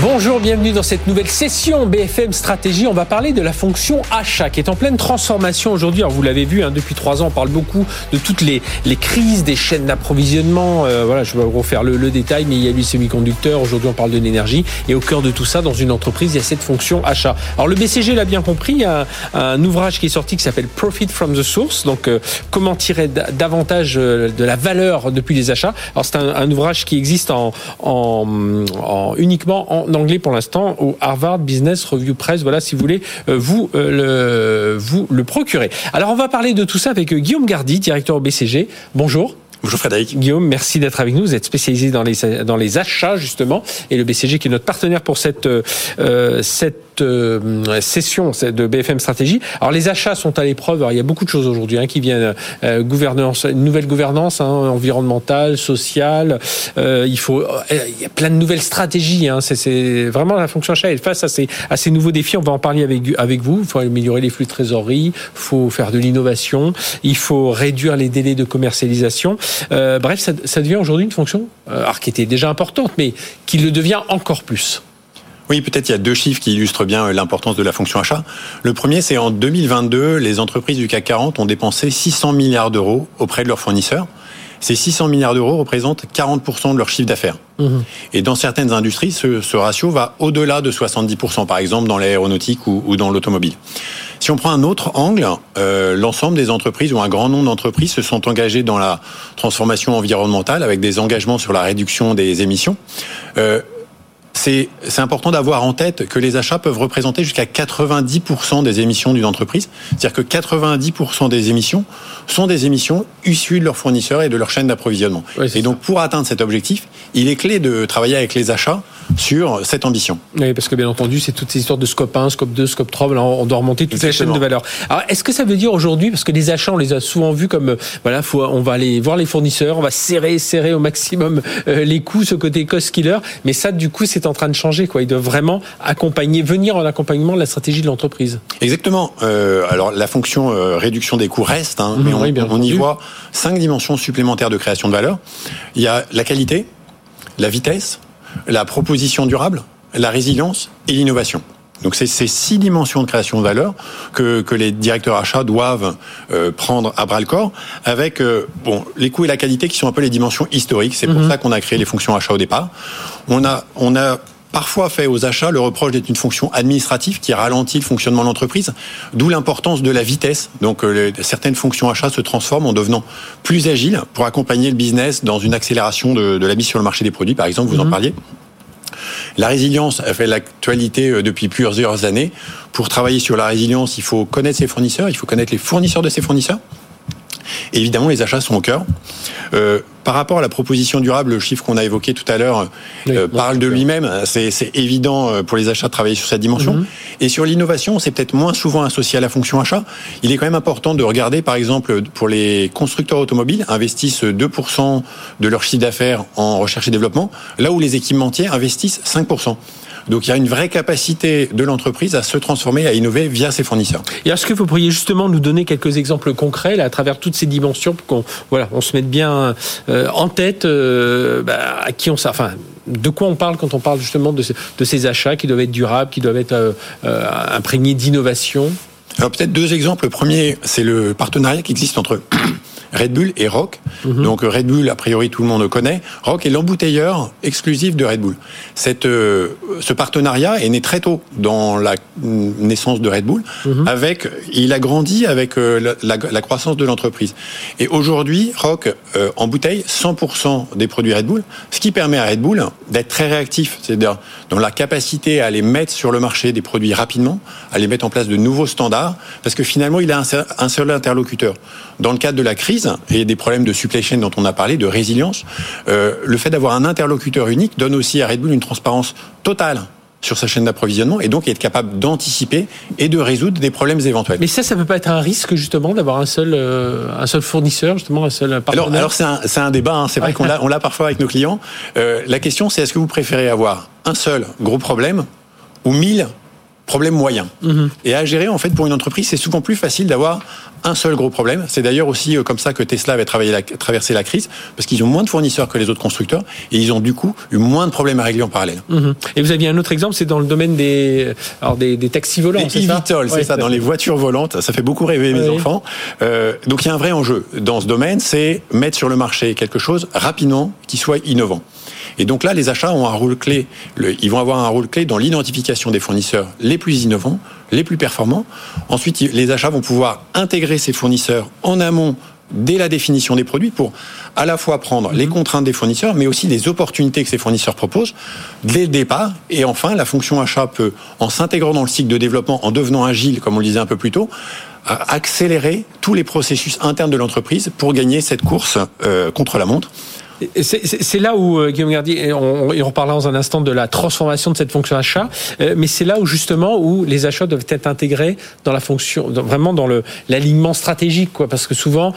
Bonjour, bienvenue dans cette nouvelle session BFM Stratégie. On va parler de la fonction achat qui est en pleine transformation aujourd'hui. Alors vous l'avez vu, hein, depuis trois ans, on parle beaucoup de toutes les, les crises des chaînes d'approvisionnement. Euh, voilà, je vais vous refaire le, le, détail, mais il y a eu semi-conducteurs. Aujourd'hui, on parle de l'énergie. Et au cœur de tout ça, dans une entreprise, il y a cette fonction achat. Alors le BCG l'a bien compris. Il y a un, un, ouvrage qui est sorti qui s'appelle Profit from the Source. Donc euh, comment tirer davantage euh, de la valeur depuis les achats. Alors c'est un, un, ouvrage qui existe en, en, en uniquement en anglais pour l'instant au Harvard Business Review Press. Voilà, si vous voulez euh, vous le, vous le procurer. Alors, on va parler de tout ça avec Guillaume Gardy, directeur au BCG. Bonjour. Bonjour Frédéric. Guillaume, merci d'être avec nous. Vous êtes spécialisé dans les dans les achats justement et le BCG qui est notre partenaire pour cette euh, cette euh, session de BFM Stratégie. Alors les achats sont à l'épreuve. il y a beaucoup de choses aujourd'hui hein, qui viennent euh, gouvernance, nouvelle gouvernance hein, environnementale, sociale. Euh, il faut il y a plein de nouvelles stratégies. Hein, c'est vraiment la fonction achat. Et face à ces nouveaux défis, on va en parler avec vous. Il faut améliorer les flux de trésorerie. Il faut faire de l'innovation. Il faut réduire les délais de commercialisation. Bref, ça, devient aujourd'hui une fonction, alors qui était déjà importante, mais qui le devient encore plus. Oui, peut-être il y a deux chiffres qui illustrent bien l'importance de la fonction achat. Le premier, c'est en 2022, les entreprises du CAC 40 ont dépensé 600 milliards d'euros auprès de leurs fournisseurs. Ces 600 milliards d'euros représentent 40% de leur chiffre d'affaires. Mmh. Et dans certaines industries, ce, ce ratio va au-delà de 70%, par exemple dans l'aéronautique ou, ou, dans l'automobile. Si on prend un autre angle, euh, l'ensemble des entreprises ou un grand nombre d'entreprises se sont engagées dans la transformation environnementale avec des engagements sur la réduction des émissions. Euh, c'est important d'avoir en tête que les achats peuvent représenter jusqu'à 90% des émissions d'une entreprise. C'est-à-dire que 90% des émissions sont des émissions issues de leurs fournisseurs et de leur chaîne d'approvisionnement. Oui, et donc, ça. pour atteindre cet objectif, il est clé de travailler avec les achats sur cette ambition. Oui, parce que bien entendu, c'est toutes ces histoires de scope 1, scope 2, scope 3, on doit remonter toute la chaîne de valeur. Alors, est-ce que ça veut dire aujourd'hui, parce que les achats, on les a souvent vus comme, voilà, faut, on va aller voir les fournisseurs, on va serrer, serrer au maximum euh, les coûts, ce côté cost killer, mais ça, du coup, c'est en train de changer, quoi. Ils doivent vraiment accompagner, venir en accompagnement de la stratégie de l'entreprise. Exactement. Euh, alors, la fonction euh, réduction des coûts reste, hein, mmh, mais on, oui, on y voit cinq dimensions supplémentaires de création de valeur. Il y a la qualité, la vitesse, la proposition durable, la résilience et l'innovation. Donc c'est ces six dimensions de création de valeur que, que les directeurs achats doivent euh, prendre à bras le corps, avec euh, bon les coûts et la qualité qui sont un peu les dimensions historiques. C'est pour mm -hmm. ça qu'on a créé les fonctions achats au départ. On a on a parfois fait aux achats le reproche d'être une fonction administrative qui ralentit le fonctionnement de l'entreprise, d'où l'importance de la vitesse. Donc euh, les, certaines fonctions achats se transforment en devenant plus agiles pour accompagner le business dans une accélération de, de la mise sur le marché des produits, par exemple, vous mmh. en parliez. La résilience a fait l'actualité depuis plusieurs années. Pour travailler sur la résilience, il faut connaître ses fournisseurs, il faut connaître les fournisseurs de ses fournisseurs. Évidemment, les achats sont au cœur. Euh, par rapport à la proposition durable, le chiffre qu'on a évoqué tout à l'heure oui, euh, parle de lui-même. C'est évident pour les achats de travailler sur cette dimension. Mm -hmm. Et sur l'innovation, c'est peut-être moins souvent associé à la fonction achat. Il est quand même important de regarder, par exemple, pour les constructeurs automobiles, investissent 2% de leur chiffre d'affaires en recherche et développement, là où les équipementiers investissent 5%. Donc il y a une vraie capacité de l'entreprise à se transformer, à innover via ses fournisseurs. Et est-ce que vous pourriez justement nous donner quelques exemples concrets là, à travers toutes ces dimensions pour qu'on voilà, on se mette bien euh, en tête euh, bah, à qui on enfin de quoi on parle quand on parle justement de, de ces achats qui doivent être durables, qui doivent être euh, euh, imprégnés d'innovation? Alors peut-être deux exemples. Le premier, c'est le partenariat qui existe entre Red Bull et Rock. Mm -hmm. Donc Red Bull, a priori, tout le monde le connaît. Rock est l'embouteilleur exclusif de Red Bull. Cette, euh, ce partenariat est né très tôt dans la naissance de Red Bull. Mm -hmm. Avec, il a grandi avec euh, la, la, la, croissance de l'entreprise. Et aujourd'hui, Rock euh, embouteille 100% des produits Red Bull, ce qui permet à Red Bull d'être très réactif, c'est-à-dire dans la capacité à les mettre sur le marché des produits rapidement, à les mettre en place de nouveaux standards, parce que finalement, il a un, un seul interlocuteur. Dans le cadre de la crise, et des problèmes de supply chain dont on a parlé, de résilience, euh, le fait d'avoir un interlocuteur unique donne aussi à Red Bull une transparence totale sur sa chaîne d'approvisionnement et donc être capable d'anticiper et de résoudre des problèmes éventuels. Mais ça, ça peut pas être un risque justement d'avoir un seul euh, un seul fournisseur justement un seul partenaire? Alors, alors c'est un, un débat. Hein. C'est vrai qu'on l'a on l'a parfois avec nos clients. Euh, la question, c'est est-ce que vous préférez avoir un seul gros problème ou mille problème moyen. Mhm. Et à gérer, en fait, pour une entreprise, c'est souvent plus facile d'avoir un seul gros problème. C'est d'ailleurs aussi euh, comme ça que Tesla avait travaillé la, traversé la crise, parce qu'ils ont moins de fournisseurs que les autres constructeurs, et ils ont du coup eu moins de problèmes à régler en parallèle. Mhm. Et vous aviez un autre exemple, c'est dans le domaine des, alors des, des taxis volants, c'est ça c'est ça, dans les voitures volantes. Ça fait beaucoup rêver mes enfants. Euh, donc il y a un vrai enjeu dans ce domaine, c'est mettre sur le marché quelque chose rapidement qui soit innovant. Et donc là, les achats ont un rôle clé. ils vont avoir un rôle clé dans l'identification des fournisseurs les plus innovants, les plus performants. Ensuite, les achats vont pouvoir intégrer ces fournisseurs en amont dès la définition des produits pour à la fois prendre les mhm. contraintes des fournisseurs, mais aussi les opportunités que ces fournisseurs proposent dès le départ. Et enfin, la fonction achat peut, en s'intégrant dans le cycle de développement, en devenant agile, comme on le disait un peu plus tôt, accélérer tous les processus internes de l'entreprise pour gagner cette course euh, contre la montre. C'est là où, euh, Guillaume Gardi, on, on reparlera dans un instant de la transformation de cette fonction achat, euh, mais c'est là où justement où les achats doivent être intégrés dans la fonction, vraiment dans l'alignement stratégique, quoi, parce que souvent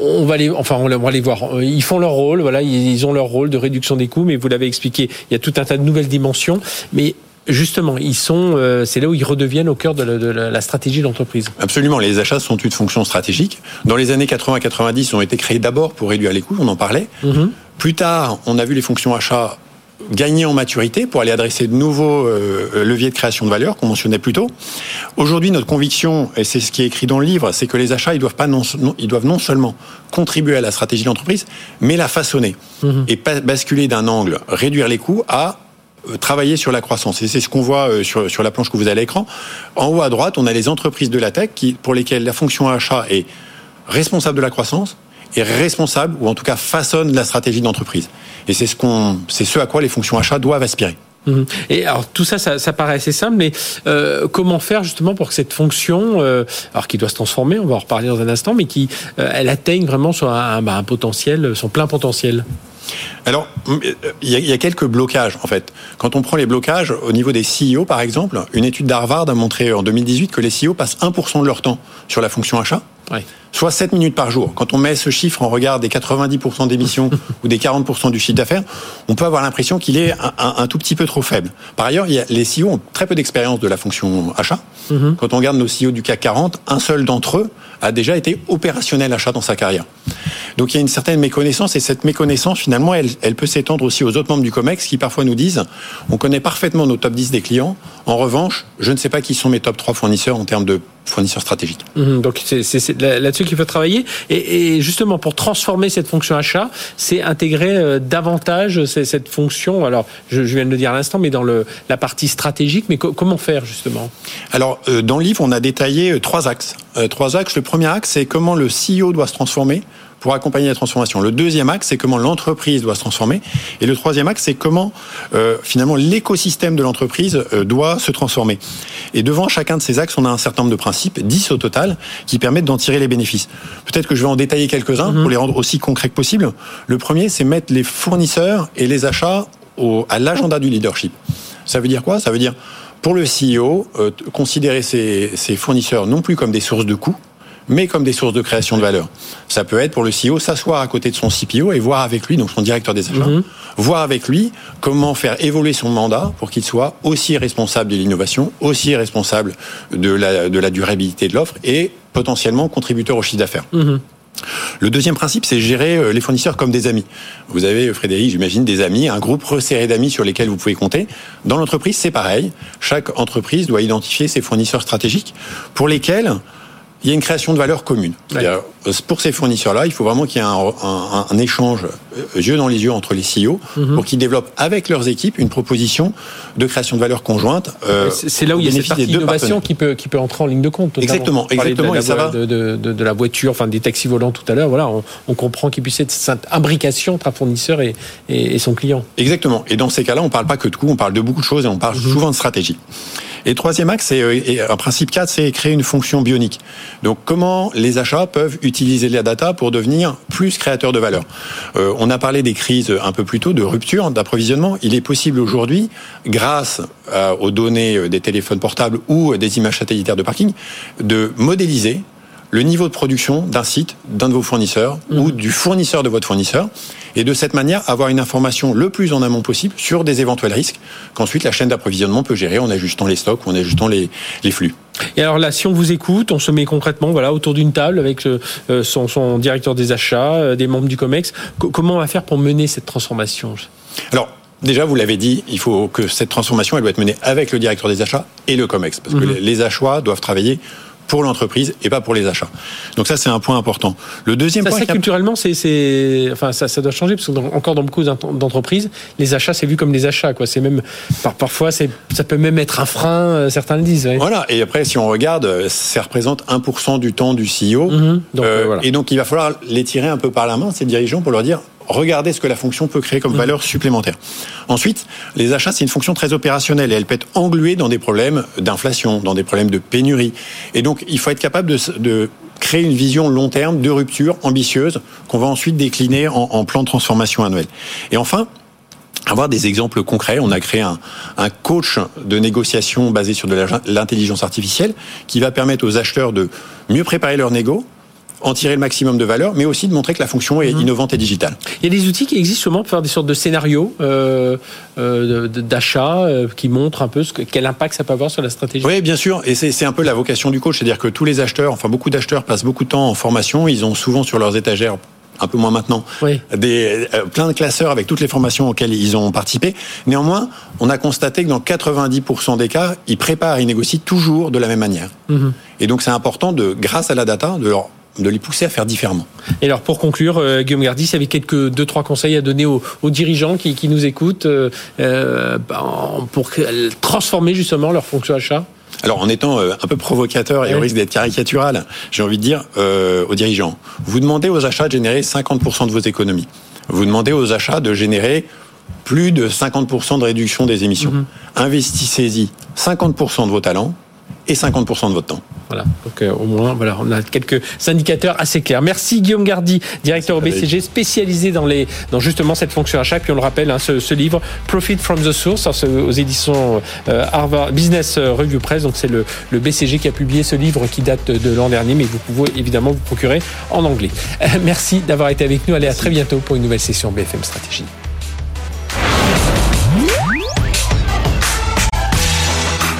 on va les, enfin, on va les voir. Ils font leur rôle, voilà, ils ont leur rôle de réduction des coûts, mais vous l'avez expliqué, il y a tout un tas de nouvelles dimensions, mais Justement, ils sont, euh, c'est là où ils redeviennent au cœur de la, stratégie de l'entreprise. Absolument, les achats sont une fonction stratégique. Dans les années 80-90, ils ont été créés d'abord pour réduire les coûts, on en parlait. Mhm. Plus tard, on a vu les fonctions achats gagner en maturité pour aller adresser de nouveaux euh, leviers de création de valeur qu'on mentionnait plus tôt. Aujourd'hui, notre conviction, et c'est ce qui est écrit dans le livre, c'est que les achats, ils doivent, pas non, ils doivent non seulement contribuer à la stratégie de l'entreprise, mais la façonner. Mhm. Et basculer d'un angle, réduire les coûts, à travailler sur la croissance. Et c'est ce qu'on voit euh, sur, sur la planche que vous avez à l'écran. En haut à droite, on a les entreprises de la tech pour lesquelles la fonction achat est responsable de la croissance et responsable, ou en tout cas façonne la stratégie d'entreprise. Et c'est ce, qu'on, c'est ce à quoi les fonctions achats doivent aspirer. Mhm. Et alors tout ça, ça, paraît assez simple, mais euh, comment faire justement pour que cette fonction, euh, alors qui doit se transformer, on va en reparler dans un instant, mais qui euh, elle atteigne vraiment un, bah, potentiel, son plein potentiel? Alors, il y, a, quelques blocages en fait. Quand on prend les blocages au niveau des CEO, par exemple, une étude d'Harvard a montré en 2018 que les CEO passent 1% de leur temps sur la fonction achat, soit 7 minutes par jour. Quand on met ce chiffre en regard des 90% d'émissions ou des 40% du chiffre d'affaires, on peut avoir l'impression qu'il est un, tout petit peu trop faible. Par ailleurs, il y a, les CEO ont très peu d'expérience de la fonction achat. Mm-hmm. Quand on regarde nos CEO du CAC 40, un seul d'entre eux a déjà été opérationnel achat dans sa carrière. Donc il y a une certaine méconnaissance et cette méconnaissance finalement elle, elle peut s'étendre aussi aux autres membres du COMEX qui parfois nous disent on connaît parfaitement nos top 10 des clients, en revanche je ne sais pas qui sont mes top 3 fournisseurs en termes de fournisseurs stratégiques. Mhm, donc c'est là-dessus qu'il faut travailler et, et, justement pour transformer cette fonction achat, c'est intégrer euh, davantage cette fonction. Alors je, je viens de le dire à l'instant, mais dans le, la partie stratégique, mais comment faire justement? Alors euh, dans le livre on a détaillé euh, trois axes. trois axes. Le premier axe c'est comment le CEO doit se transformer pour accompagner la transformation. Le deuxième axe, c'est comment l'entreprise doit se transformer. Et le troisième axe, c'est comment euh, finalement l'écosystème de l'entreprise euh, doit se transformer. Et devant chacun de ces axes, on a un certain nombre de principes, 10 au total, qui permettent d'en tirer les bénéfices. Peut-être que je vais en détailler quelques-uns pour mhm. les rendre aussi concrets que possible. Le premier, c'est mettre les fournisseurs et les achats au, à l'agenda du leadership. Ça veut dire quoi? Ça veut dire pour le CEO, euh, considérer ses, ses fournisseurs non plus comme des sources de coûts, mais comme des sources de création de valeur. Ça peut être pour le CEO s'asseoir à côté de son CPO et voir avec lui, donc son directeur des achats, mhm. voir avec lui comment faire évoluer son mandat pour qu'il soit aussi responsable de l'innovation, aussi responsable de la, de la durabilité de l'offre et potentiellement contributeur au chiffre d'affaires. Mhm. Le deuxième principe, c'est gérer euh, les fournisseurs comme des amis. Vous avez, Frédéric, j'imagine, des amis, un groupe resserré d'amis sur lesquels vous pouvez compter. Dans l'entreprise, c'est pareil. Chaque entreprise doit identifier ses fournisseurs stratégiques pour lesquels il y a une création de valeur commune. Pour ces fournisseurs-là, il faut vraiment qu'il y ait un, échange euh, yeux dans les yeux entre les CEO mhm. pour qu'ils développent avec leurs équipes une proposition de création de valeur conjointe. Euh, c'est là où il y a cette partie d'innovation qui peut, qui peut entrer en ligne de compte. Exactement, exactement. De la, et ça va... de, la voiture, enfin des taxis volants tout à l'heure. Voilà, on, comprend qu'il puisse y avoir cette imbrication entre un fournisseur et, et, son client. Exactement. Et dans ces cas-là, on ne parle pas que de coûts, on parle de beaucoup de choses et on parle mhm. souvent de stratégie. Et troisième axe, c'est un principe 4, c'est créer une fonction bionique. Donc comment les achats peuvent utiliser la data pour devenir plus créateurs de valeur? Euh, on a parlé des crises un peu plus tôt, de rupture d'approvisionnement. Il est possible aujourd'hui, grâce aux données des téléphones portables ou des images satellitaires de parking, de modéliser le niveau de production d'un site, d'un de vos fournisseurs ou mhm. du fournisseur de votre fournisseur. Et de cette manière, avoir une information le plus en amont possible sur des éventuels risques qu'ensuite la chaîne d'approvisionnement peut gérer en ajustant les stocks ou en ajustant les, les flux. Et alors là, si on vous écoute, on se met concrètement voilà, autour d'une table avec euh, son, son, directeur des achats, euh, des membres du COMEX. comment on va faire pour mener cette transformation? Alors, Déjà, vous l'avez dit, il faut que cette transformation, elle doit être menée avec le directeur des achats et le COMEX, parce que mhm. les achats doivent travailler pour l'entreprise et pas pour les achats. Donc ça, c'est un point important. Le deuxième ça, point... Ça, culturellement, c'est, enfin, ça, ça doit changer, parce que encore dans beaucoup d'entreprises, les achats, c'est vu comme des achats. Quoi. C'est même, par, parfois, ça peut même être un frein, euh, certains le disent. Voilà, et après, si on regarde, euh, ça représente 1% du temps du CEO. Mhm. Euh, et donc, il va falloir les tirer un peu par la main, ces dirigeants, pour leur dire, regardez ce que la fonction peut créer comme mhm. valeur supplémentaire. Ensuite, les achats, c'est une fonction très opérationnelle et elle peut être engluée dans des problèmes d'inflation, dans des problèmes de pénurie. Et donc, il faut être capable de, créer une vision long terme de rupture ambitieuse qu'on va ensuite décliner en, plan de transformation annuel. Et enfin, avoir des exemples concrets. On a créé un, un coach de négociation basé sur de l'intelligence artificielle qui va permettre aux acheteurs de mieux préparer leur négo, en tirer le maximum de valeur, mais aussi de montrer que la fonction est mhm. innovante et digitale. Il y a des outils qui existent sûrement pour faire des sortes de scénarios euh, euh, d'achat euh, qui montrent un peu ce que, quel impact ça peut avoir sur la stratégie. Oui, bien sûr, et c'est un peu la vocation du coach, c'est-à-dire que tous les acheteurs, enfin beaucoup d'acheteurs passent beaucoup de temps en formation, ils ont souvent sur leurs étagères un peu moins maintenant, des, plein de classeurs avec toutes les formations auxquelles ils ont participé. Néanmoins, on a constaté que dans 90% des cas, ils préparent, ils négocient toujours de la même manière. Mhm. Et donc c'est important de, grâce à la data, de leur de les pousser à faire différemment. Et alors pour conclure, euh, Guillaume Gardy, s'il y avait quelques deux trois conseils à donner aux, dirigeants qui, nous écoutent euh, euh, pour transformer justement leur fonction achat? Alors en étant un peu provocateur et au risque d'être caricatural, j'ai envie de dire aux dirigeants, vous demandez aux achats de générer 50% de vos économies. Vous demandez aux achats de générer plus de 50% de réduction des émissions. Mhm. Investissez-y 50% de vos talents et 50% de votre temps. Voilà, donc euh, au moins, voilà, on a quelques indicateurs assez clairs. Merci Guillaume Gardy, directeur au BCG, spécialisé dans, les, dans justement cette fonction achat. Puis on le rappelle, hein, ce, livre, Profit from the Source, aux éditions euh, Harvard Business Review Press. Donc c'est le, le, BCG qui a publié ce livre qui date de l'an dernier, mais vous pouvez évidemment vous procurer en anglais. Euh, merci d'avoir été avec nous. Allez, à très bientôt pour une nouvelle session BFM Stratégie.